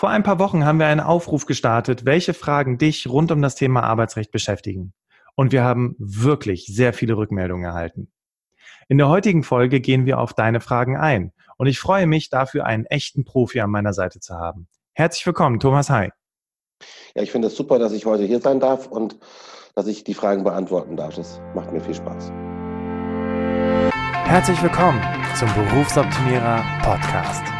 Vor ein paar Wochen haben wir einen Aufruf gestartet, welche Fragen dich rund um das Thema Arbeitsrecht beschäftigen. Und wir haben wirklich sehr viele Rückmeldungen erhalten. In der heutigen Folge gehen wir auf deine Fragen ein. Und ich freue mich, dafür einen echten Profi an meiner Seite zu haben. Herzlich willkommen, Thomas Hay. Ja, ich finde es super, dass ich heute hier sein darf und dass ich die Fragen beantworten darf. Das macht mir viel Spaß. Herzlich willkommen zum Berufsoptimierer Podcast.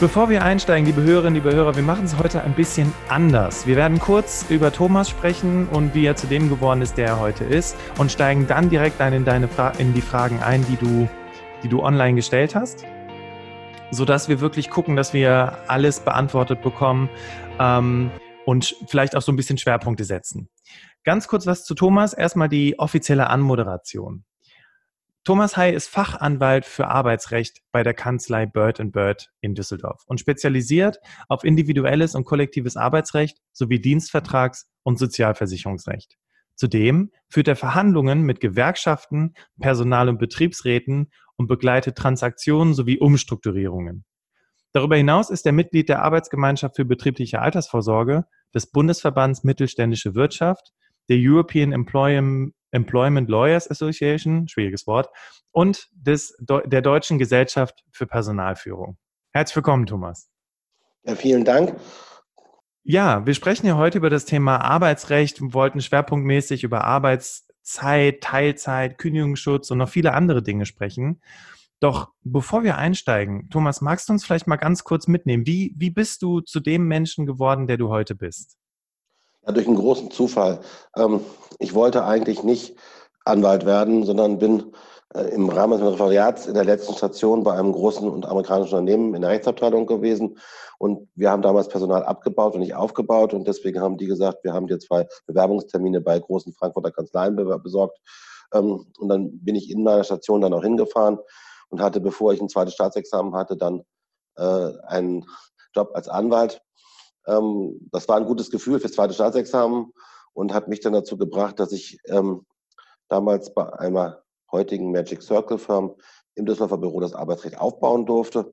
Bevor wir einsteigen, liebe Hörerinnen, liebe Hörer, wir machen es heute ein bisschen anders. Wir werden kurz über Thomas sprechen und wie er zu dem geworden ist, der er heute ist und steigen dann direkt in, deine Fra in die Fragen ein, die du, die du online gestellt hast, sodass wir wirklich gucken, dass wir alles beantwortet bekommen ähm, und vielleicht auch so ein bisschen Schwerpunkte setzen. Ganz kurz was zu Thomas. Erstmal die offizielle Anmoderation. Thomas Hay ist Fachanwalt für Arbeitsrecht bei der Kanzlei Bird Bird in Düsseldorf und spezialisiert auf individuelles und kollektives Arbeitsrecht sowie Dienstvertrags- und Sozialversicherungsrecht. Zudem führt er Verhandlungen mit Gewerkschaften, Personal- und Betriebsräten und begleitet Transaktionen sowie Umstrukturierungen. Darüber hinaus ist er Mitglied der Arbeitsgemeinschaft für betriebliche Altersvorsorge, des Bundesverbands Mittelständische Wirtschaft, der European Employment Employment Lawyers Association, schwieriges Wort, und des, der Deutschen Gesellschaft für Personalführung. Herzlich willkommen, Thomas. Ja, vielen Dank. Ja, wir sprechen ja heute über das Thema Arbeitsrecht und wollten schwerpunktmäßig über Arbeitszeit, Teilzeit, Kündigungsschutz und noch viele andere Dinge sprechen. Doch bevor wir einsteigen, Thomas, magst du uns vielleicht mal ganz kurz mitnehmen? Wie, wie bist du zu dem Menschen geworden, der du heute bist? Ja, durch einen großen Zufall. Ähm, ich wollte eigentlich nicht Anwalt werden, sondern bin äh, im Rahmen des Referendariats in der letzten Station bei einem großen und amerikanischen Unternehmen in der Rechtsabteilung gewesen. Und wir haben damals Personal abgebaut und nicht aufgebaut. Und deswegen haben die gesagt, wir haben dir zwei Bewerbungstermine bei großen Frankfurter Kanzleien besorgt. Ähm, und dann bin ich in meiner Station dann auch hingefahren und hatte, bevor ich ein zweites Staatsexamen hatte, dann äh, einen Job als Anwalt ähm, das war ein gutes Gefühl fürs zweite Staatsexamen und hat mich dann dazu gebracht, dass ich ähm, damals bei einer heutigen Magic Circle Firm im Düsseldorfer Büro das Arbeitsrecht aufbauen durfte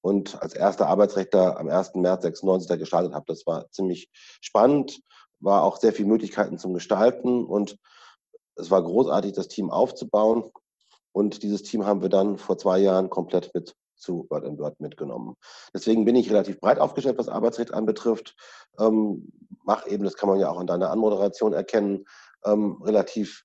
und als erster Arbeitsrechter am 1. März 96 gestartet habe. Das war ziemlich spannend, war auch sehr viele Möglichkeiten zum Gestalten und es war großartig, das Team aufzubauen. Und dieses Team haben wir dann vor zwei Jahren komplett mit zu Word and Word mitgenommen. Deswegen bin ich relativ breit aufgestellt, was Arbeitsrecht anbetrifft. Ähm, mach eben, das kann man ja auch an deiner Anmoderation erkennen, ähm, relativ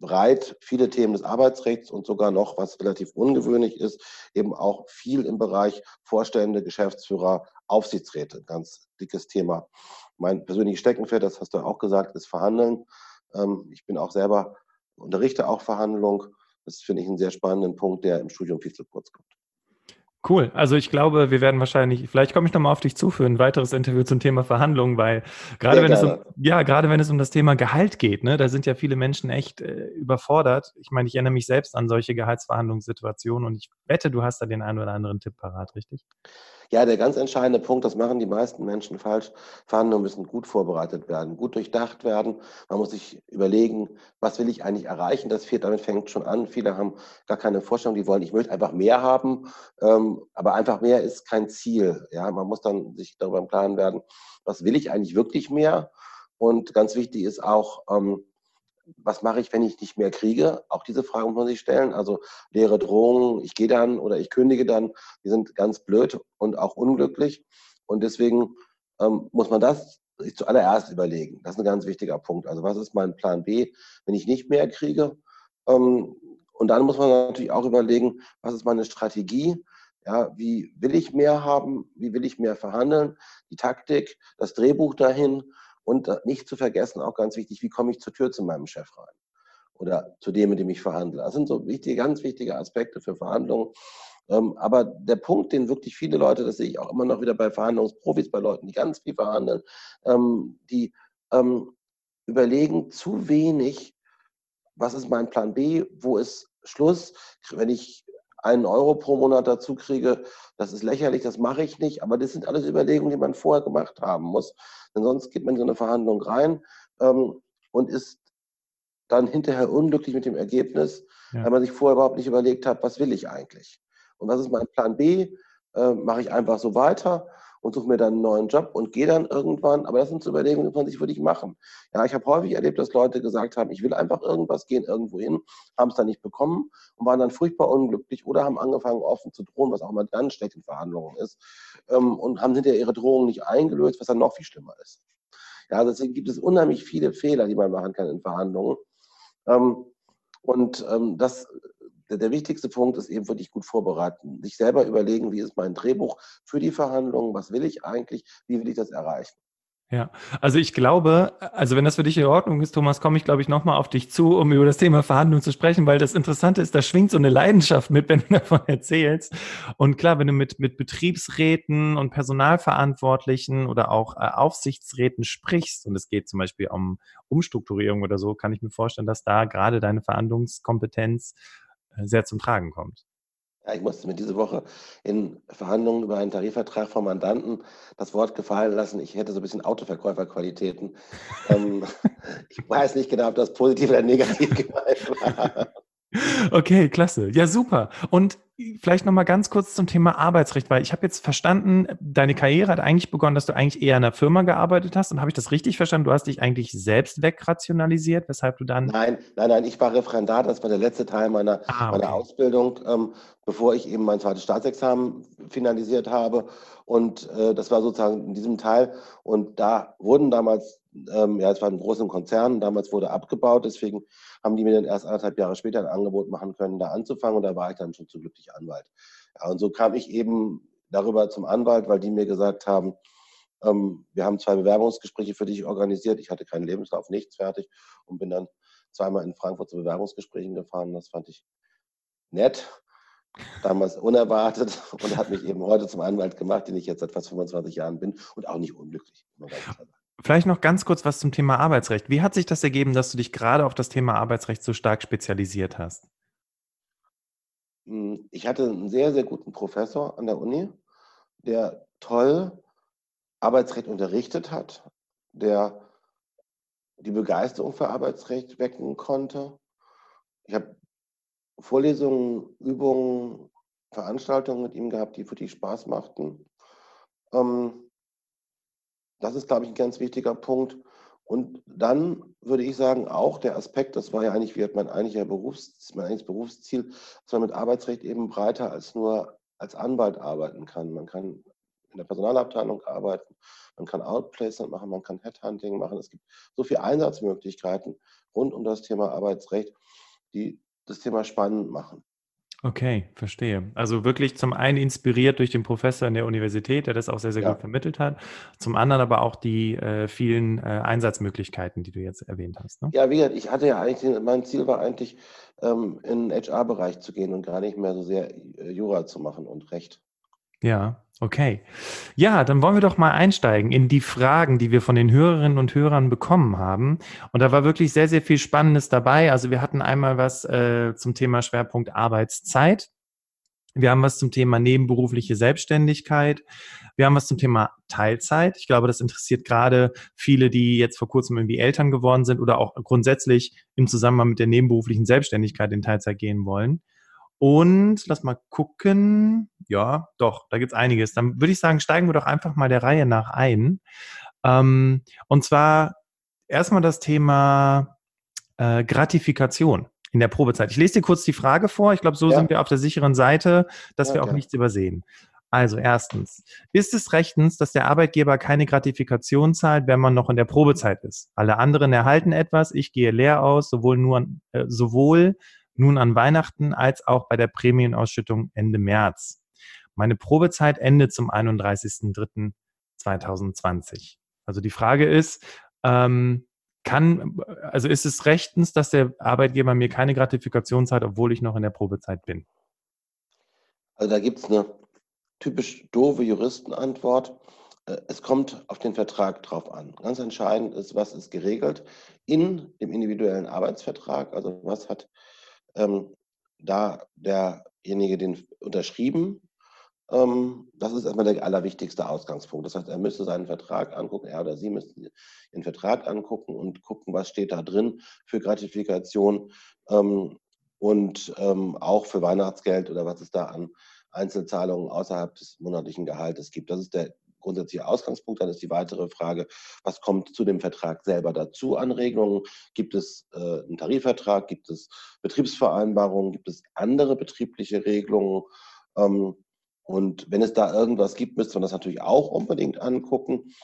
breit viele Themen des Arbeitsrechts und sogar noch, was relativ ungewöhnlich ist, eben auch viel im Bereich Vorstände, Geschäftsführer, Aufsichtsräte. Ganz dickes Thema. Mein persönliches Steckenpferd, das hast du auch gesagt, ist Verhandeln. Ähm, ich bin auch selber, unterrichte auch Verhandlung. Das finde ich einen sehr spannenden Punkt, der im Studium viel zu kurz kommt. Cool. Also ich glaube, wir werden wahrscheinlich, vielleicht komme ich nochmal auf dich zu für ein weiteres Interview zum Thema Verhandlungen, weil gerade wenn gerne. es um, ja, gerade wenn es um das Thema Gehalt geht, ne, da sind ja viele Menschen echt äh, überfordert. Ich meine, ich erinnere mich selbst an solche Gehaltsverhandlungssituationen und ich wette, du hast da den einen oder anderen Tipp parat, richtig? Ja, der ganz entscheidende Punkt, das machen die meisten Menschen falsch. Verhandlungen müssen gut vorbereitet werden, gut durchdacht werden. Man muss sich überlegen, was will ich eigentlich erreichen? Das fehlt, damit fängt schon an. Viele haben gar keine Vorstellung, die wollen, ich möchte einfach mehr haben. Ähm, aber einfach mehr ist kein Ziel. Ja, man muss dann sich darüber im Klaren werden, was will ich eigentlich wirklich mehr? Und ganz wichtig ist auch, ähm, was mache ich, wenn ich nicht mehr kriege? Auch diese Frage muss man sich stellen. Also leere Drohungen, ich gehe dann oder ich kündige dann, die sind ganz blöd und auch unglücklich. Und deswegen ähm, muss man das sich zuallererst überlegen. Das ist ein ganz wichtiger Punkt. Also was ist mein Plan B, wenn ich nicht mehr kriege? Ähm, und dann muss man natürlich auch überlegen, was ist meine Strategie? Ja, wie will ich mehr haben? Wie will ich mehr verhandeln? Die Taktik, das Drehbuch dahin und nicht zu vergessen, auch ganz wichtig, wie komme ich zur Tür zu meinem Chef rein? oder zu dem, mit dem ich verhandle. Das sind so wichtige, ganz wichtige Aspekte für Verhandlungen. Ähm, aber der Punkt, den wirklich viele Leute, das sehe ich auch immer noch wieder bei Verhandlungsprofis, bei Leuten, die ganz viel verhandeln, ähm, die ähm, überlegen zu wenig, was ist mein Plan B, wo ist Schluss, wenn ich einen Euro pro Monat dazu kriege, das ist lächerlich, das mache ich nicht, aber das sind alles Überlegungen, die man vorher gemacht haben muss. Denn sonst geht man in so eine Verhandlung rein ähm, und ist dann hinterher unglücklich mit dem Ergebnis, ja. weil man sich vorher überhaupt nicht überlegt hat, was will ich eigentlich. Und was ist mein Plan B? Äh, mache ich einfach so weiter und suche mir dann einen neuen Job und gehe dann irgendwann. Aber das sind so Überlegungen, die man sich wirklich machen. Ja, ich habe häufig erlebt, dass Leute gesagt haben, ich will einfach irgendwas, gehen irgendwo hin, haben es dann nicht bekommen und waren dann furchtbar unglücklich oder haben angefangen, offen zu drohen, was auch mal ganz schlecht in Verhandlungen ist, ähm, und haben hinterher ihre Drohungen nicht eingelöst, was dann noch viel schlimmer ist. Ja, deswegen gibt es unheimlich viele Fehler, die man machen kann in Verhandlungen. Ähm, und ähm, das der, der, wichtigste Punkt ist eben wirklich gut vorbereiten. Sich selber überlegen, wie ist mein Drehbuch für die Verhandlungen, was will ich eigentlich, wie will ich das erreichen. Ja, also ich glaube, also wenn das für dich in Ordnung ist, Thomas, komme ich, glaube ich, nochmal auf dich zu, um über das Thema Verhandlungen zu sprechen, weil das Interessante ist, da schwingt so eine Leidenschaft mit, wenn du davon erzählst. Und klar, wenn du mit, mit Betriebsräten und Personalverantwortlichen oder auch äh, Aufsichtsräten sprichst, und es geht zum Beispiel um Umstrukturierung oder so, kann ich mir vorstellen, dass da gerade deine Verhandlungskompetenz sehr zum Tragen kommt. Ja, ich musste mir diese Woche in Verhandlungen über einen Tarifvertrag vom Mandanten das Wort gefallen lassen, ich hätte so ein bisschen Autoverkäuferqualitäten. ähm, ich weiß nicht genau, ob das positiv oder negativ gemeint war. Okay, klasse. Ja, super. Und vielleicht nochmal ganz kurz zum Thema Arbeitsrecht, weil ich habe jetzt verstanden, deine Karriere hat eigentlich begonnen, dass du eigentlich eher in einer Firma gearbeitet hast. Und habe ich das richtig verstanden? Du hast dich eigentlich selbst wegrationalisiert, weshalb du dann. Nein, nein, nein, ich war Referendar. Das war der letzte Teil meiner, ah, okay. meiner Ausbildung, ähm, bevor ich eben mein zweites Staatsexamen finalisiert habe. Und äh, das war sozusagen in diesem Teil. Und da wurden damals ähm, ja, es war ein großer Konzern, damals wurde abgebaut, deswegen haben die mir dann erst anderthalb Jahre später ein Angebot machen können, da anzufangen und da war ich dann schon zu glücklich Anwalt. Ja, und so kam ich eben darüber zum Anwalt, weil die mir gesagt haben, ähm, wir haben zwei Bewerbungsgespräche für dich organisiert, ich hatte keinen Lebenslauf, nichts fertig und bin dann zweimal in Frankfurt zu Bewerbungsgesprächen gefahren, das fand ich nett damals unerwartet und hat mich eben heute zum Anwalt gemacht, den ich jetzt seit fast 25 Jahren bin und auch nicht unglücklich. Vielleicht noch ganz kurz was zum Thema Arbeitsrecht. Wie hat sich das ergeben, dass du dich gerade auf das Thema Arbeitsrecht so stark spezialisiert hast? Hm, ich hatte einen sehr, sehr guten Professor an der Uni, der toll Arbeitsrecht unterrichtet hat, der die Begeisterung für Arbeitsrecht wecken konnte. Ich habe Vorlesungen, Übungen, Veranstaltungen mit ihm gehabt, die für die Spaß machten. Ähm, das ist, glaube ich, ein ganz wichtiger Punkt. Und dann würde ich sagen, auch der Aspekt, das war ja eigentlich, wie hat mein eigentlicher Berufs, mein eigentliches Berufsziel, dass man mit Arbeitsrecht eben breiter als nur als Anwalt arbeiten kann. Man kann in der Personalabteilung arbeiten, man kann Outplacement machen, man kann Headhunting machen. Es gibt so viele Einsatzmöglichkeiten rund um das Thema Arbeitsrecht, die das Thema spannend machen. Okay, verstehe. Also wirklich zum einen inspiriert durch den Professor in der Universität, der das auch sehr, sehr ja. gut vermittelt hat. Zum anderen aber auch die äh, vielen äh, Einsatzmöglichkeiten, die du jetzt erwähnt hast. Ne? Ja, wie gesagt, ich hatte ja eigentlich, mein Ziel war eigentlich, ähm, in den HR-Bereich zu gehen und gar nicht mehr so sehr äh, Jura zu machen und Recht. Ja, okay. Ja, dann wollen wir doch mal einsteigen in die Fragen, die wir von den Hörerinnen und Hörern bekommen haben. Und da war wirklich sehr, sehr viel Spannendes dabei. Also wir hatten einmal was äh, zum Thema Schwerpunkt Arbeitszeit. Wir haben was zum Thema nebenberufliche Selbstständigkeit. Wir haben was zum Thema Teilzeit. Ich glaube, das interessiert gerade viele, die jetzt vor kurzem irgendwie Eltern geworden sind oder auch grundsätzlich im Zusammenhang mit der nebenberuflichen Selbstständigkeit in Teilzeit gehen wollen. Und lass mal gucken. Ja, doch, da gibt's einiges. Dann würde ich sagen, steigen wir doch einfach mal der Reihe nach ein. Ähm, und zwar erstmal das Thema äh, Gratifikation in der Probezeit. Ich lese dir kurz die Frage vor. Ich glaube, so ja. sind wir auf der sicheren Seite, dass ja, wir auch ja. nichts übersehen. Also erstens, ist es rechtens, dass der Arbeitgeber keine Gratifikation zahlt, wenn man noch in der Probezeit ist? Alle anderen erhalten etwas, ich gehe leer aus, sowohl nur äh, sowohl nun an Weihnachten als auch bei der Prämienausschüttung Ende März. Meine Probezeit endet zum 31.03.2020. Also die Frage ist, ähm, kann, also ist es rechtens, dass der Arbeitgeber mir keine Gratifikation zahlt, obwohl ich noch in der Probezeit bin? Also da gibt es eine typisch doofe Juristenantwort. Äh, es kommt auf den Vertrag drauf an. Ganz entscheidend ist, was ist geregelt in dem individuellen Arbeitsvertrag. Also was hat ähm, da derjenige den unterschrieben ähm, das ist erstmal der allerwichtigste Ausgangspunkt. Das heißt, er müsste seinen Vertrag angucken, er oder sie müssten den Vertrag angucken und gucken, was steht da drin für Gratifikation ähm, und ähm, auch für Weihnachtsgeld oder was es da an Einzelzahlungen außerhalb des monatlichen Gehaltes gibt. Das ist der grundsätzliche Ausgangspunkt. Dann ist die weitere Frage, was kommt zu dem Vertrag selber dazu an Regelungen? Gibt es äh, einen Tarifvertrag? Gibt es Betriebsvereinbarungen? Gibt es andere betriebliche Regelungen? Ähm, und wenn es da irgendwas gibt, müsste man das natürlich auch unbedingt angucken.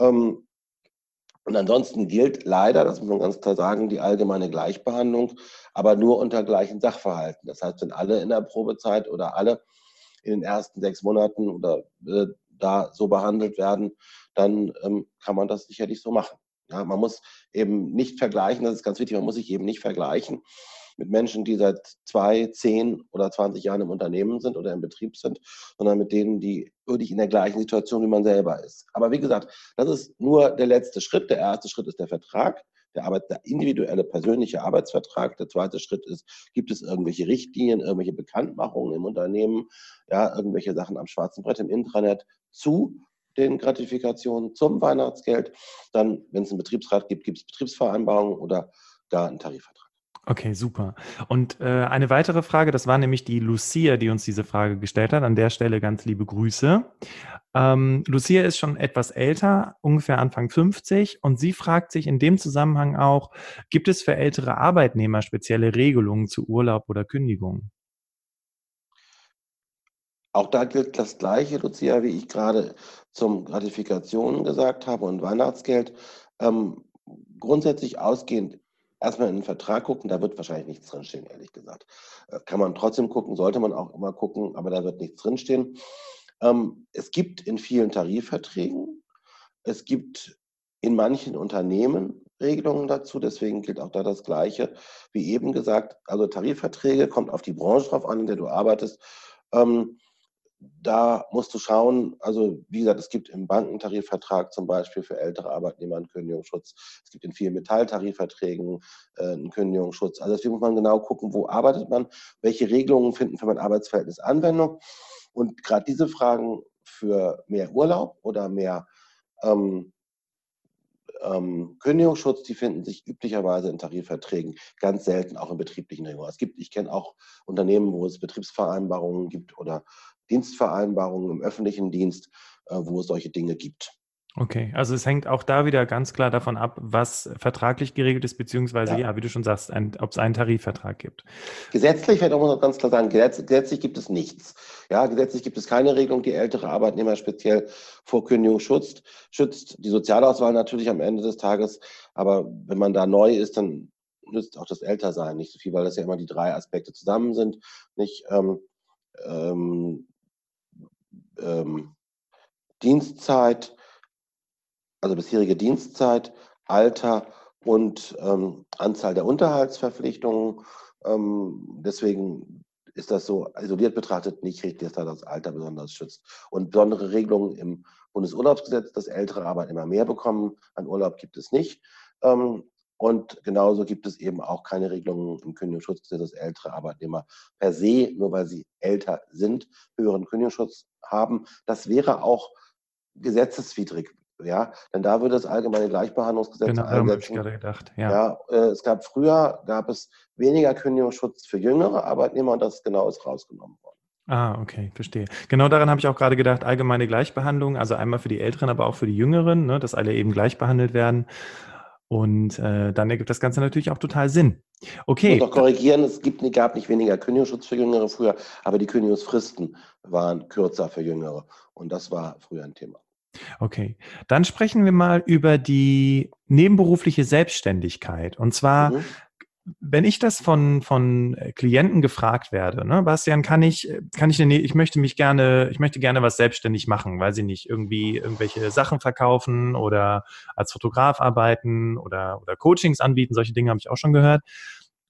Ähm, und ansonsten gilt leider, das muss man ganz klar sagen, die allgemeine Gleichbehandlung, aber nur unter gleichen Sachverhalten. Das heißt, wenn alle in der Probezeit oder alle in den ersten sechs Monaten oder äh, da so behandelt werden, dann ähm, kann man das sicherlich so machen. Ja, man muss eben nicht vergleichen, das ist ganz wichtig, man muss sich eben nicht vergleichen mit Menschen, die seit zwei, zehn oder 20 Jahren im Unternehmen sind oder im Betrieb sind, sondern mit denen, die wirklich in der gleichen Situation wie man selber ist. Aber wie gesagt, das ist nur der letzte Schritt. Der erste Schritt ist der Vertrag. Der, Arbeit, der individuelle persönliche Arbeitsvertrag. Der zweite Schritt ist, gibt es irgendwelche Richtlinien, irgendwelche Bekanntmachungen im Unternehmen, ja, irgendwelche Sachen am schwarzen Brett im Intranet zu den Gratifikationen zum Weihnachtsgeld. Dann, wenn es einen Betriebsrat gibt, gibt es Betriebsvereinbarungen oder gar einen Tarifvertrag. Okay, super. Und äh, eine weitere Frage, das war nämlich die Lucia, die uns diese Frage gestellt hat. An der Stelle ganz liebe Grüße. Ähm, Lucia ist schon etwas älter, ungefähr Anfang 50, und sie fragt sich in dem Zusammenhang auch, gibt es für ältere Arbeitnehmer spezielle Regelungen zu Urlaub oder Kündigung? Auch da gilt das Gleiche, Lucia, wie ich gerade zum Gratifikationen gesagt habe und Weihnachtsgeld. Ähm, grundsätzlich ausgehend erstmal in den Vertrag gucken, da wird wahrscheinlich nichts drinstehen, ehrlich gesagt. Äh, kann man trotzdem gucken, sollte man auch immer gucken, aber da wird nichts drinstehen. Ähm, es gibt in vielen Tarifverträgen, es gibt in manchen Unternehmen Regelungen dazu, deswegen gilt auch da das Gleiche wie eben gesagt. Also Tarifverträge kommt auf die Branche drauf an, in der du arbeitest. Ähm, da musst du schauen, also wie gesagt, es gibt im Bankentarifvertrag zum Beispiel für ältere Arbeitnehmer einen Kündigungsschutz. Es gibt in vielen Metalltarifverträgen äh, einen Kündigungsschutz. Also deswegen muss man genau gucken, wo arbeitet man, welche Regelungen finden für mein Arbeitsverhältnis Anwendung. Und gerade diese Fragen für mehr Urlaub oder mehr ähm, ähm, Kündigungsschutz, die finden sich üblicherweise in Tarifverträgen, ganz selten auch in betrieblichen Regelungen. Es gibt, ich kenne auch Unternehmen, wo es Betriebsvereinbarungen gibt oder Dienstvereinbarungen im öffentlichen Dienst, äh, wo es solche Dinge gibt. Okay, also es hängt auch da wieder ganz klar davon ab, was vertraglich geregelt ist, beziehungsweise, ja, ja wie du schon sagst, ob es einen Tarifvertrag gibt. Gesetzlich, werde ich muss ganz klar sagen, gesetz, gesetzlich gibt es nichts. Ja, gesetzlich gibt es keine Regelung, die ältere Arbeitnehmer speziell vor Kündigung schützt. schützt. Die Sozialauswahl natürlich am Ende des Tages, aber wenn man da neu ist, dann nützt auch das Ältersein nicht so viel, weil das ja immer die drei Aspekte zusammen sind. Nicht ähm, ähm, ähm, Dienstzeit, also bisherige Dienstzeit, Alter und ähm, Anzahl der Unterhaltsverpflichtungen. Ähm, deswegen ist das so isoliert betrachtet nicht richtig, dass da das Alter besonders schützt. Und besondere Regelungen im Bundesurlaubsgesetz, dass ältere Arbeitnehmer mehr bekommen an Urlaub, gibt es nicht. Ähm, und genauso gibt es eben auch keine Regelungen im Kündigungsschutzgesetz, dass ältere Arbeitnehmer per se, nur weil sie älter sind, höheren Kündigungsschutz haben. Das wäre auch gesetzeswidrig. Ja, denn da würde das allgemeine Gleichbehandlungsgesetz genau, einsetzen. Ich gerade gedacht. Ja. ja äh, es gab früher gab es weniger Kündigungsschutz für jüngere Arbeitnehmer und das genau ist rausgenommen worden. Ah, okay, verstehe. Genau daran habe ich auch gerade gedacht, allgemeine Gleichbehandlung, also einmal für die Älteren, aber auch für die Jüngeren, ne, dass alle eben gleich behandelt werden. Und äh, dann ergibt das Ganze natürlich auch total Sinn. Okay. Ich muss noch korrigieren, es gibt, gab nicht weniger Kündigungsschutz für Jüngere früher, aber die Kündigungsfristen waren kürzer für Jüngere. Und das war früher ein Thema. Okay, dann sprechen wir mal über die nebenberufliche Selbstständigkeit. Und zwar mhm. Wenn ich das von, von Klienten gefragt werde, ne, Bastian, kann ich, kann ich, ich möchte mich gerne, ich möchte gerne was selbstständig machen, weil sie nicht irgendwie irgendwelche Sachen verkaufen oder als Fotograf arbeiten oder, oder Coachings anbieten, solche Dinge habe ich auch schon gehört.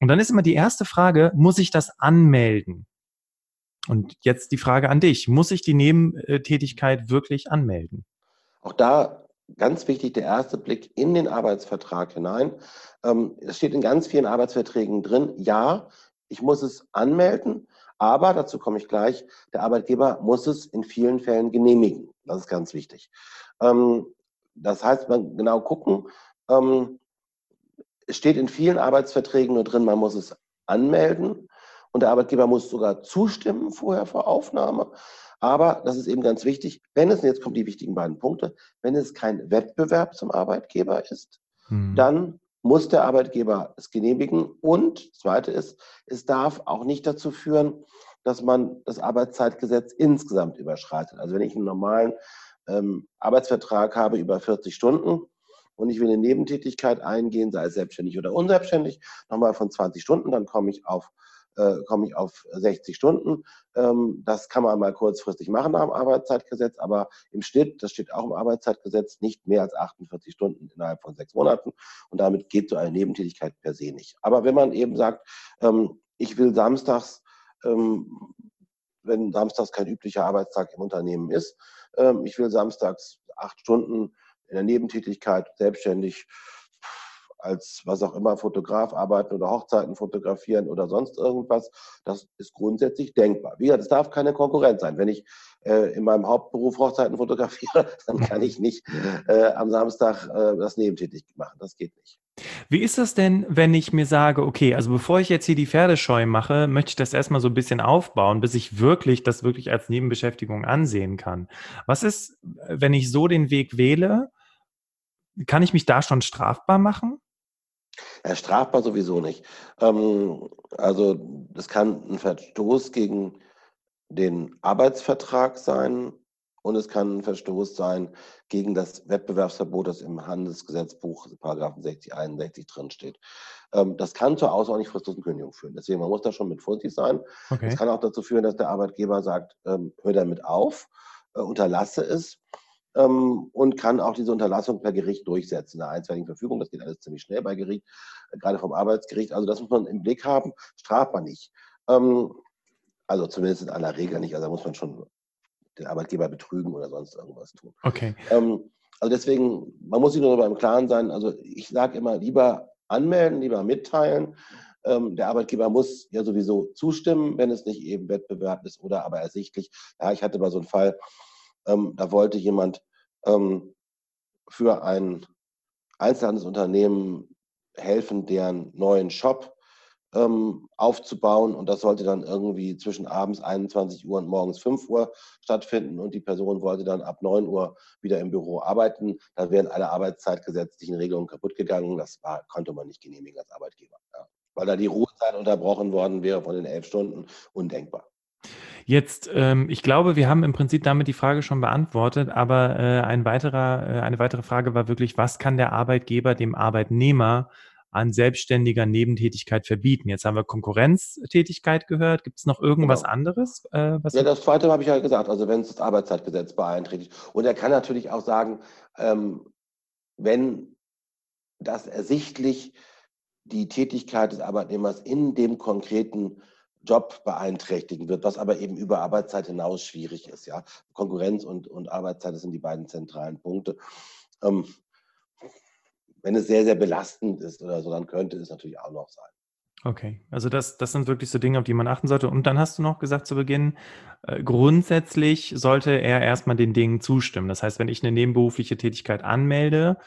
Und dann ist immer die erste Frage, muss ich das anmelden? Und jetzt die Frage an dich, muss ich die Nebentätigkeit wirklich anmelden? Auch da ganz wichtig der erste Blick in den Arbeitsvertrag hinein. Ähm, es steht in ganz vielen Arbeitsverträgen drin, ja, ich muss es anmelden, aber dazu komme ich gleich, der Arbeitgeber muss es in vielen Fällen genehmigen. Das ist ganz wichtig. Ähm, das heißt, man genau gucken, ähm, es steht in vielen Arbeitsverträgen nur drin, man muss es anmelden und der Arbeitgeber muss sogar zustimmen vorher vor Aufnahme. Aber das ist eben ganz wichtig, wenn es, und jetzt kommen die wichtigen beiden Punkte, wenn es kein Wettbewerb zum Arbeitgeber ist, hm. dann muss der Arbeitgeber es genehmigen. Und das Zweite ist, es darf auch nicht dazu führen, dass man das Arbeitszeitgesetz insgesamt überschreitet. Also wenn ich einen normalen ähm, Arbeitsvertrag habe über 40 Stunden und ich will eine Nebentätigkeit eingehen, sei es selbstständig oder unselbstständig, nochmal von 20 Stunden, dann komme ich auf äh, komme ich auf 60 Stunden. Ähm, das kann man mal kurzfristig machen dem Arbeitszeitgesetz, aber im Schnitt, das steht auch im Arbeitszeitgesetz, nicht mehr als 48 Stunden innerhalb von sechs Monaten. Und damit geht so eine Nebentätigkeit per se nicht. Aber wenn man eben sagt, ähm, ich will samstags, ähm, wenn samstags kein üblicher Arbeitstag im Unternehmen ist, ähm, ich will samstags acht Stunden in der Nebentätigkeit selbstständig als was auch immer Fotograf arbeiten oder Hochzeiten fotografieren oder sonst irgendwas. Das ist grundsätzlich denkbar. Wie gesagt, es darf keine Konkurrenz sein. Wenn ich äh, in meinem Hauptberuf Hochzeiten fotografiere, dann kann ich nicht äh, am Samstag äh, das nebentätig machen. Das geht nicht. Wie ist das denn, wenn ich mir sage, okay, also bevor ich jetzt hier die Pferdescheu mache, möchte ich das erstmal so ein bisschen aufbauen, bis ich wirklich das wirklich als Nebenbeschäftigung ansehen kann. Was ist, wenn ich so den Weg wähle? Kann ich mich da schon strafbar machen? Ja, strafbar sowieso nicht. Ähm, also das kann ein Verstoß gegen den Arbeitsvertrag sein und es kann ein Verstoß sein gegen das Wettbewerbsverbot, das im Handelsgesetzbuch, Paragraphen 60, 61 drin steht. Ähm, das kann zur außerordentlich fristlosen Kündigung führen. Deswegen, man muss da schon mit vorsichtig sein. Es okay. kann auch dazu führen, dass der Arbeitgeber sagt, ähm, hör damit auf, äh, unterlasse es ähm, und kann auch diese Unterlassung per Gericht durchsetzen, eine einstweiligen Verfügung. Das geht alles ziemlich schnell bei Gericht, äh, gerade vom Arbeitsgericht. Also das muss man im Blick haben, strafbar nicht. Ähm, also zumindest in aller Regel nicht. Also da muss man schon den Arbeitgeber betrügen oder sonst irgendwas tun. Okay. Ähm, also deswegen, man muss sich nur darüber im Klaren sein. Also ich sage immer, lieber anmelden, lieber mitteilen. Ähm, der Arbeitgeber muss ja sowieso zustimmen, wenn es nicht eben Wettbewerb ist oder aber ersichtlich. Ja, ich hatte mal so einen Fall, ähm, da wollte jemand ähm, für ein Einzelhandelsunternehmen helfen, deren neuen Shop ähm, aufzubauen. Und das sollte dann irgendwie zwischen abends 21 Uhr und morgens 5 Uhr stattfinden. Und die Person wollte dann ab 9 Uhr wieder im Büro arbeiten. Da wären alle arbeitszeitgesetzlichen Regelungen kaputt gegangen. Das war, konnte man nicht genehmigen als Arbeitgeber. Ja. Weil da die Ruhezeit unterbrochen worden wäre von den elf Stunden. Undenkbar. Jetzt, ähm, ich glaube, wir haben im Prinzip damit die Frage schon beantwortet, aber äh, ein weiterer, äh, eine weitere Frage war wirklich, was kann der Arbeitgeber dem Arbeitnehmer an selbstständiger Nebentätigkeit verbieten? Jetzt haben wir Konkurrenztätigkeit gehört. Gibt es noch irgendwas genau. anderes? Äh, ja, das zweite habe ich ja gesagt, also wenn es das Arbeitszeitgesetz beeinträchtigt. Und er kann natürlich auch sagen, ähm, wenn das ersichtlich die Tätigkeit des Arbeitnehmers in dem konkreten Job beeinträchtigen wird, was aber eben über Arbeitszeit hinaus schwierig ist. Ja? Konkurrenz und, und Arbeitszeit, sind die beiden zentralen Punkte. Ähm, wenn es sehr, sehr belastend ist oder so, dann könnte es natürlich auch noch sein. Okay, also das, das sind wirklich so Dinge, auf die man achten sollte. Und dann hast du noch gesagt zu Beginn, äh, grundsätzlich sollte er erstmal den Dingen zustimmen. Das heißt, wenn ich eine nebenberufliche Tätigkeit anmelde,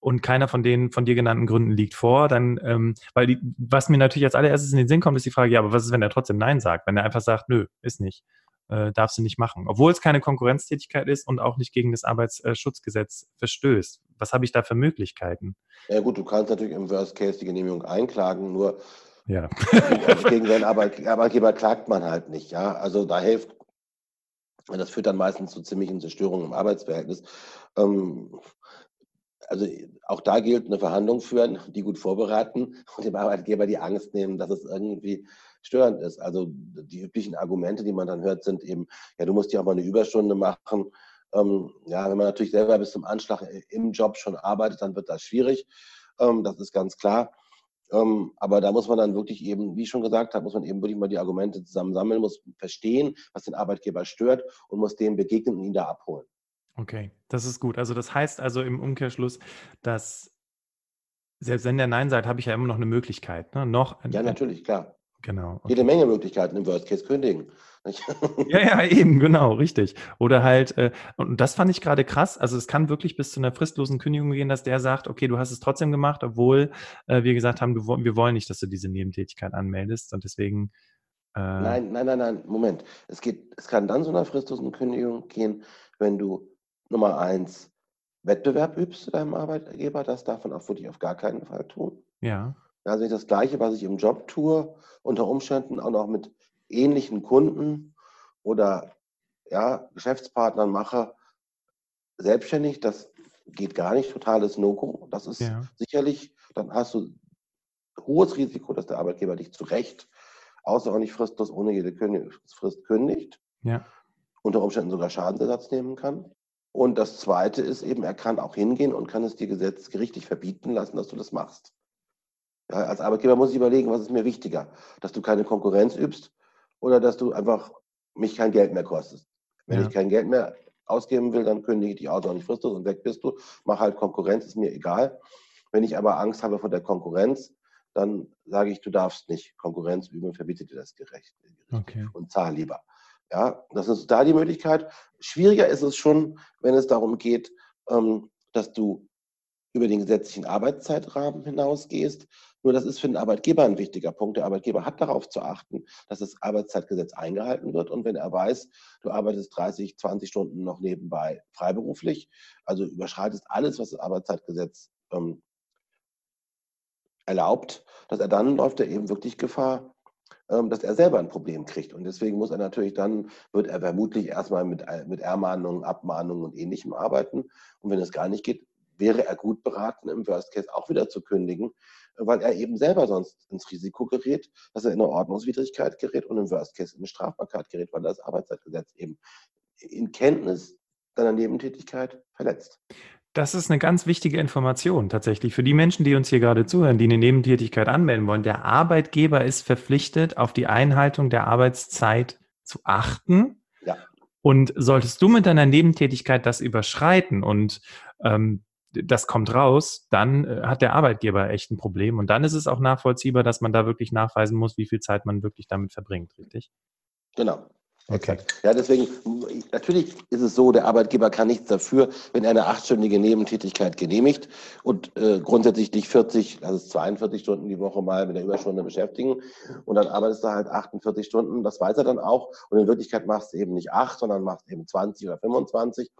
und keiner von den von dir genannten Gründen liegt vor, dann, ähm, weil die, was mir natürlich als allererstes in den Sinn kommt, ist die Frage, ja, aber was ist, wenn er trotzdem Nein sagt? Wenn er einfach sagt, nö, ist nicht, äh, darfst du nicht machen. Obwohl es keine Konkurrenztätigkeit ist und auch nicht gegen das Arbeitsschutzgesetz verstößt. Was habe ich da für Möglichkeiten? Ja gut, du kannst natürlich im Worst Case die Genehmigung einklagen, nur ja. gegen seinen Arbeitgeber klagt man halt nicht, ja. Also da hilft das führt dann meistens zu ziemlichen Zerstörungen im Arbeitsverhältnis. Ähm, also auch da gilt eine Verhandlung führen, die gut vorbereiten und dem Arbeitgeber die Angst nehmen, dass es irgendwie störend ist. Also die üblichen Argumente, die man dann hört, sind eben, ja, du musst ja auch mal eine Überstunde machen. Ähm, ja, wenn man natürlich selber bis zum Anschlag im Job schon arbeitet, dann wird das schwierig. Ähm, das ist ganz klar. Ähm, aber da muss man dann wirklich eben, wie ich schon gesagt habe, muss man eben wirklich mal die Argumente zusammen sammeln, muss verstehen, was den Arbeitgeber stört und muss dem begegnen und ihn da abholen. Okay, das ist gut. Also das heißt also im Umkehrschluss, dass selbst wenn der Nein sagt, habe ich ja immer noch eine Möglichkeit. Ne? Noch ja, natürlich, klar. Genau. Okay. Jede Menge Möglichkeiten im Worst Case kündigen. ja, ja, eben, genau, richtig. Oder halt, äh, und das fand ich gerade krass, also es kann wirklich bis zu einer fristlosen Kündigung gehen, dass der sagt, okay, du hast es trotzdem gemacht, obwohl äh, wir gesagt haben, du, wir wollen nicht, dass du diese Nebentätigkeit anmeldest und deswegen. Äh, nein, nein, nein, nein, Moment. Es geht, es kann dann zu einer fristlosen Kündigung gehen, wenn du Nummer eins Wettbewerb übst zu deinem Arbeitgeber, das darf man auch wirklich auf gar keinen Fall tun. Ja. Also ich das Gleiche, was ich im Job tue, unter Umständen auch noch mit ähnlichen Kunden oder ja, Geschäftspartnern mache, selbstständig, das geht gar nicht, totales No-Go. Das ist ja. sicherlich, dann hast du hohes Risiko, dass der Arbeitgeber dich zu Recht außerordentlich fristlos ohne jede Frist kündigt. Ja. Unter Umständen sogar Schadensersatz nehmen kann. Und das Zweite ist eben, er kann auch hingehen und kann es dir gesetzgerichtlich verbieten lassen, dass du das machst. Ja, als Arbeitgeber muss ich überlegen, was ist mir wichtiger, dass du keine Konkurrenz übst oder dass du einfach mich kein Geld mehr kostest. Wenn ja. ich kein Geld mehr ausgeben will, dann kündige ich dich aus, auch nicht fristet und weg bist du. Mach halt Konkurrenz, ist mir egal. Wenn ich aber Angst habe vor der Konkurrenz, dann sage ich, du darfst nicht Konkurrenz üben, verbiete dir das gerecht okay. und zahl lieber. Ja, das ist da die Möglichkeit. Schwieriger ist es schon, wenn es darum geht, ähm, dass du über den gesetzlichen Arbeitszeitrahmen hinausgehst. Nur das ist für den Arbeitgeber ein wichtiger Punkt. Der Arbeitgeber hat darauf zu achten, dass das Arbeitszeitgesetz eingehalten wird. Und wenn er weiß, du arbeitest 30, 20 Stunden noch nebenbei freiberuflich, also überschreitest alles, was das Arbeitszeitgesetz ähm, erlaubt, dass er dann läuft er eben wirklich Gefahr, dass er selber ein Problem kriegt. Und deswegen muss er natürlich dann, wird er vermutlich erstmal mit, äh, mit Ermahnungen, Abmahnungen und ähnlichem arbeiten. Und wenn es gar nicht geht, wäre er gut beraten, im Worst Case auch wieder zu kündigen, weil er eben selber sonst ins Risiko gerät, dass er in eine Ordnungswidrigkeit gerät und im Worst Case in eine Strafbarkeit gerät, weil das Arbeitszeitgesetz eben in Kenntnis seiner Nebentätigkeit verletzt. Das ist eine ganz wichtige Information tatsächlich für die Menschen, die uns hier gerade zuhören, die eine Nebentätigkeit anmelden wollen. Der Arbeitgeber ist verpflichtet, auf die Einhaltung der Arbeitszeit zu achten. Ja. Und solltest du mit deiner Nebentätigkeit das überschreiten und ähm, das kommt raus, dann äh, hat der Arbeitgeber echt ein Problem. Und dann ist es auch nachvollziehbar, dass man da wirklich nachweisen muss, wie viel Zeit man wirklich damit verbringt, richtig? Genau. Okay. Ja, deswegen, natürlich ist es so, der Arbeitgeber kann nichts dafür, wenn er eine achtstündige Nebentätigkeit genehmigt und äh, grundsätzlich dich 40, also 42 Stunden die Woche mal mit der Überstunde beschäftigen und dann arbeitest du halt 48 Stunden, das weiß er dann auch und in Wirklichkeit machst du eben nicht acht, sondern machst eben 20 oder 25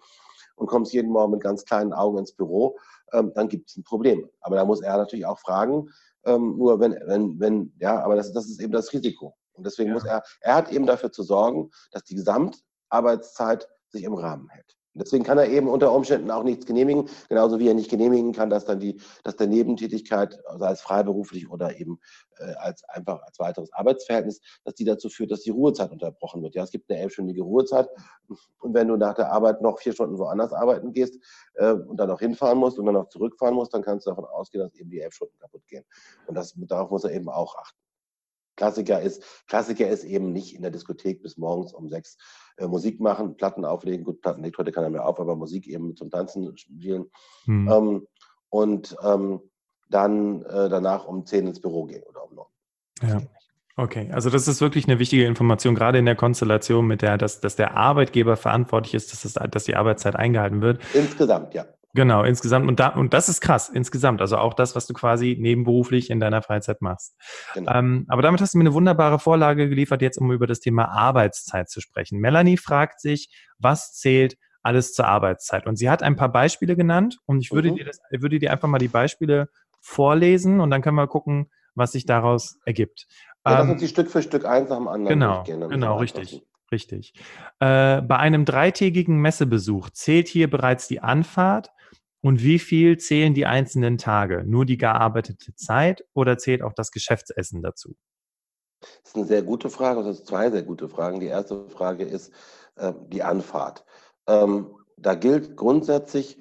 und kommst jeden Morgen mit ganz kleinen Augen ins Büro, ähm, dann gibt es ein Problem. Aber da muss er natürlich auch fragen, ähm, nur wenn, wenn, wenn, ja, aber das, das ist eben das Risiko. Und deswegen ja. muss er, er hat eben dafür zu sorgen, dass die Gesamtarbeitszeit sich im Rahmen hält. Deswegen kann er eben unter Umständen auch nichts genehmigen, genauso wie er nicht genehmigen kann, dass dann die, dass der Nebentätigkeit, sei also es freiberuflich oder eben äh, als einfach als weiteres Arbeitsverhältnis, dass die dazu führt, dass die Ruhezeit unterbrochen wird. Ja, es gibt eine elfstündige Ruhezeit und wenn du nach der Arbeit noch vier Stunden woanders arbeiten gehst äh, und dann noch hinfahren musst und dann noch zurückfahren musst, dann kannst du davon ausgehen, dass eben die elf Stunden kaputt gehen. Und das, darauf muss er eben auch achten. Klassiker ist, Klassiker ist eben nicht in der Diskothek bis morgens um sechs äh, Musik machen, Platten auflegen. Gut, Platten legt heute keiner mehr auf, aber Musik eben zum Tanzen spielen. Hm. Ähm, und ähm, dann äh, danach um zehn ins Büro gehen oder um neun. Ja. Okay, also das ist wirklich eine wichtige Information, gerade in der Konstellation mit der, dass, dass der Arbeitgeber verantwortlich ist, dass, das, dass die Arbeitszeit eingehalten wird. Insgesamt, ja. Genau, insgesamt. Und, da, und das ist krass, insgesamt. Also auch das, was du quasi nebenberuflich in deiner Freizeit machst. Genau. Ähm, aber damit hast du mir eine wunderbare Vorlage geliefert, jetzt um über das Thema Arbeitszeit zu sprechen. Melanie fragt sich, was zählt alles zur Arbeitszeit? Und sie hat ein paar Beispiele genannt und ich würde, mhm. dir, das, würde dir einfach mal die Beispiele vorlesen und dann können wir gucken, was sich daraus ergibt. Ja, lass ähm, uns die Stück für Stück eins nach dem anderen genau. Genau, richtig. Richtig. Äh, bei einem dreitägigen Messebesuch zählt hier bereits die Anfahrt, Und wie viel zählen die einzelnen Tage? Nur die gearbeitete Zeit oder zählt auch das Geschäftsessen dazu? Das ist eine sehr gute Frage. Das sind zwei sehr gute Fragen. Die erste Frage ist äh, die Anfahrt. Ähm, da gilt grundsätzlich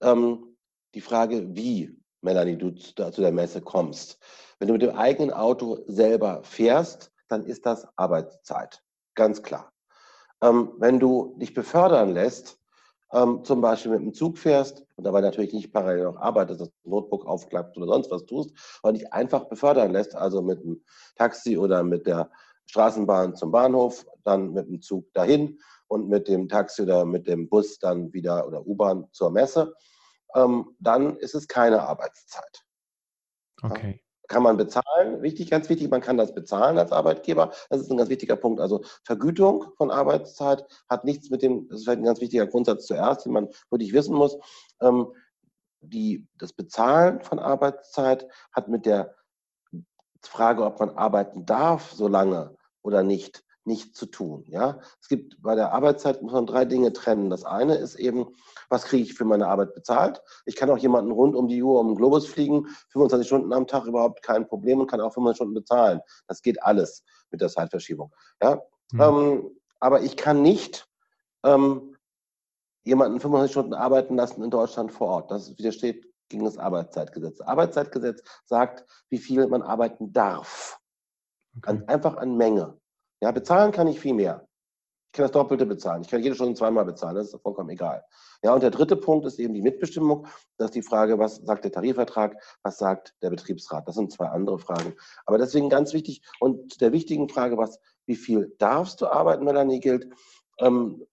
ähm, die Frage, wie, Melanie, du zu, der Messe kommst. Wenn du mit dem eigenen Auto selber fährst, dann ist das Arbeitszeit. Ganz klar. Ähm, wenn du dich befördern lässt, ähm, zum Beispiel mit dem Zug fährst und dabei natürlich nicht parallel noch arbeitest, das Notebook aufklappst oder sonst was tust, und dich einfach befördern lässt, also mit dem Taxi oder mit der Straßenbahn zum Bahnhof, dann mit dem Zug dahin und mit dem Taxi oder mit dem Bus dann wieder oder U-Bahn zur Messe, ähm, dann ist es keine Arbeitszeit. Okay kann man bezahlen. Wichtig, ganz wichtig, man kann das bezahlen als Arbeitgeber. Das ist ein ganz wichtiger Punkt. Also Vergütung von Arbeitszeit hat nichts mit dem, das ist vielleicht ein ganz wichtiger Grundsatz zuerst, den man wirklich wissen muss. Ähm, die, das Bezahlen von Arbeitszeit hat mit der Frage, ob man arbeiten darf, so lange oder nicht, nichts zu tun. Ja? Es gibt bei der Arbeitszeit muss man drei Dinge trennen. Das eine ist eben, was kriege ich für meine Arbeit bezahlt? Ich kann auch jemanden rund um die Uhr um den Globus fliegen, 25 Stunden am Tag überhaupt kein Problem und kann auch 25 Stunden bezahlen. Das geht alles mit der Zeitverschiebung. Ja? Mhm. Ähm, aber ich kann nicht ähm, jemanden 25 Stunden arbeiten lassen in Deutschland vor Ort. Das widersteht gegen das Arbeitszeitgesetz. Das Arbeitszeitgesetz sagt, wie viel man arbeiten darf. Okay. einfach an Menge. Ja, bezahlen kann ich viel mehr. Ich kann das Doppelte bezahlen. Ich kann jede Stunde zweimal bezahlen. Das ist vollkommen egal. Ja, und der dritte Punkt ist eben die Mitbestimmung. Das ist die Frage, was sagt der Tarifvertrag, was sagt der Betriebsrat? Das sind zwei andere Fragen. Aber deswegen ganz wichtig und der wichtigen Frage, was, wie viel darfst du arbeiten, Melanie, gilt. Ähm,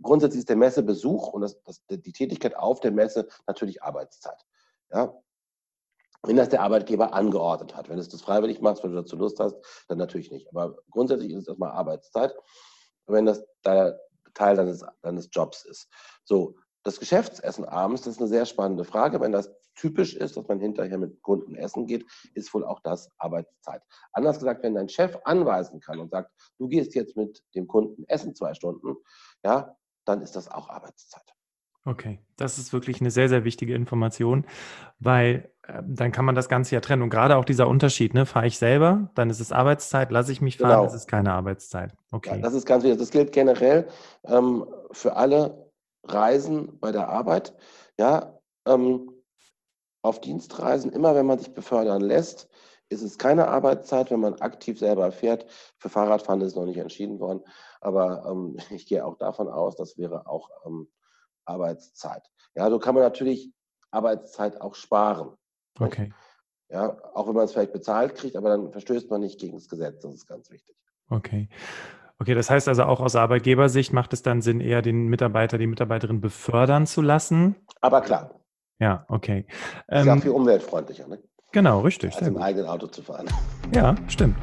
grundsätzlich ist der Messebesuch und das, das, die Tätigkeit auf der Messe natürlich Arbeitszeit. Ja, wenn das der Arbeitgeber angeordnet hat. Wenn du das freiwillig machst, wenn du dazu Lust hast, dann natürlich nicht. Aber grundsätzlich ist es erstmal Arbeitszeit, wenn das Teil deines, deines Jobs ist. So, das Geschäftsessen abends, das ist eine sehr spannende Frage. Wenn das typisch ist, dass man hinterher mit Kunden essen geht, ist wohl auch das Arbeitszeit. Anders gesagt, wenn dein Chef anweisen kann und sagt, du gehst jetzt mit dem Kunden essen zwei Stunden, ja, dann ist das auch Arbeitszeit. Okay, das ist wirklich eine sehr, sehr wichtige Information, weil äh, dann kann man das Ganze ja trennen. Und gerade auch dieser Unterschied, ne, fahre ich selber, dann ist es Arbeitszeit, lasse ich mich fahren, genau. ist es keine Arbeitszeit. Okay. Ja, das ist ganz wichtig. Das gilt generell ähm, für alle Reisen bei der Arbeit. Ja, ähm, auf Dienstreisen, immer wenn man sich befördern lässt, ist es keine Arbeitszeit, wenn man aktiv selber fährt. Für Fahrradfahren ist es noch nicht entschieden worden, aber ähm, ich gehe auch davon aus, das wäre auch ähm, Arbeitszeit. Ja, so kann man natürlich Arbeitszeit auch sparen. Okay. Ja, auch wenn man es vielleicht bezahlt kriegt, aber dann verstößt man nicht gegen das Gesetz. Das ist ganz wichtig. Okay. Okay, das heißt also auch aus Arbeitgebersicht macht es dann Sinn, eher den Mitarbeiter, die Mitarbeiterin befördern zu lassen? Aber klar. Ja, okay. Ist ähm, ja viel umweltfreundlicher, ne? Genau, richtig. Als im eigenen Auto zu fahren. Ja, stimmt.